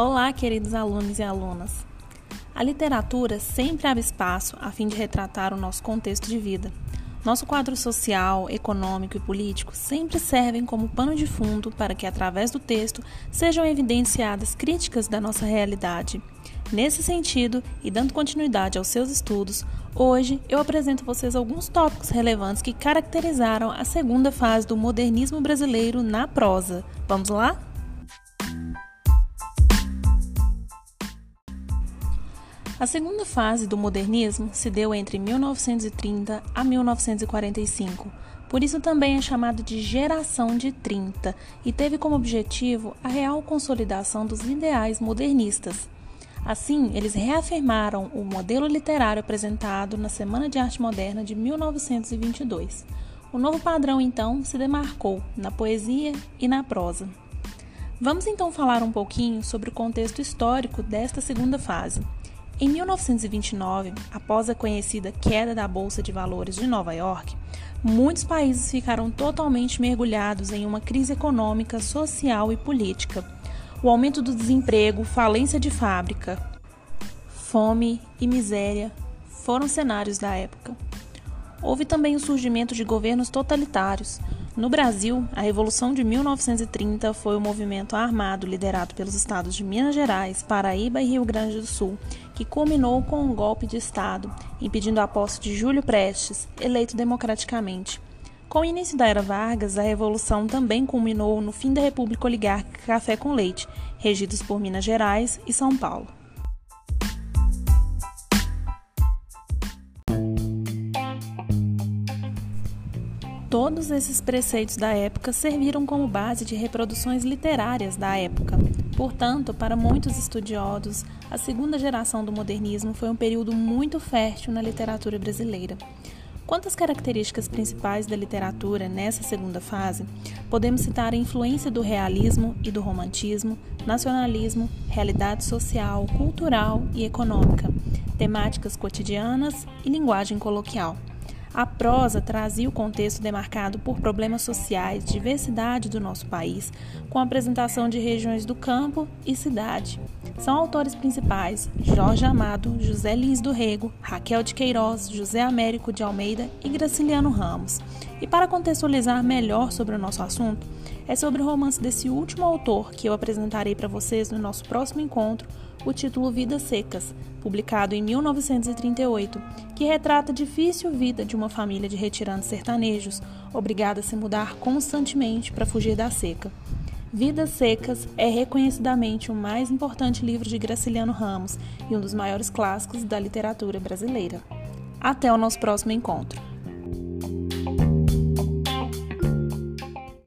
Olá, queridos alunos e alunas. A literatura sempre abre espaço a fim de retratar o nosso contexto de vida. Nosso quadro social, econômico e político sempre servem como pano de fundo para que, através do texto, sejam evidenciadas críticas da nossa realidade. Nesse sentido, e dando continuidade aos seus estudos, hoje eu apresento a vocês alguns tópicos relevantes que caracterizaram a segunda fase do modernismo brasileiro na prosa. Vamos lá? A segunda fase do modernismo se deu entre 1930 a 1945. Por isso também é chamado de geração de 30 e teve como objetivo a real consolidação dos ideais modernistas. Assim, eles reafirmaram o modelo literário apresentado na Semana de Arte Moderna de 1922. O novo padrão, então, se demarcou na poesia e na prosa. Vamos então falar um pouquinho sobre o contexto histórico desta segunda fase. Em 1929, após a conhecida queda da Bolsa de Valores de Nova York, muitos países ficaram totalmente mergulhados em uma crise econômica, social e política. O aumento do desemprego, falência de fábrica, fome e miséria foram cenários da época. Houve também o surgimento de governos totalitários, no Brasil, a Revolução de 1930 foi o um movimento armado liderado pelos estados de Minas Gerais, Paraíba e Rio Grande do Sul, que culminou com um golpe de Estado, impedindo a posse de Júlio Prestes, eleito democraticamente. Com o início da Era Vargas, a Revolução também culminou no fim da República Oligárquica Café com Leite, regidos por Minas Gerais e São Paulo. Todos esses preceitos da época serviram como base de reproduções literárias da época. Portanto, para muitos estudiosos, a segunda geração do modernismo foi um período muito fértil na literatura brasileira. Quanto às características principais da literatura nessa segunda fase, podemos citar a influência do realismo e do romantismo, nacionalismo, realidade social, cultural e econômica, temáticas cotidianas e linguagem coloquial. A prosa trazia o contexto demarcado por problemas sociais, diversidade do nosso país, com apresentação de regiões do campo e cidade. São autores principais Jorge Amado, José Lins do Rego, Raquel de Queiroz, José Américo de Almeida e Graciliano Ramos. E para contextualizar melhor sobre o nosso assunto, é sobre o romance desse último autor que eu apresentarei para vocês no nosso próximo encontro, o título Vidas Secas, publicado em 1938, que retrata a difícil vida de uma família de retirantes sertanejos, obrigada a se mudar constantemente para fugir da seca. Vidas Secas é reconhecidamente o mais importante livro de Graciliano Ramos e um dos maiores clássicos da literatura brasileira. Até o nosso próximo encontro.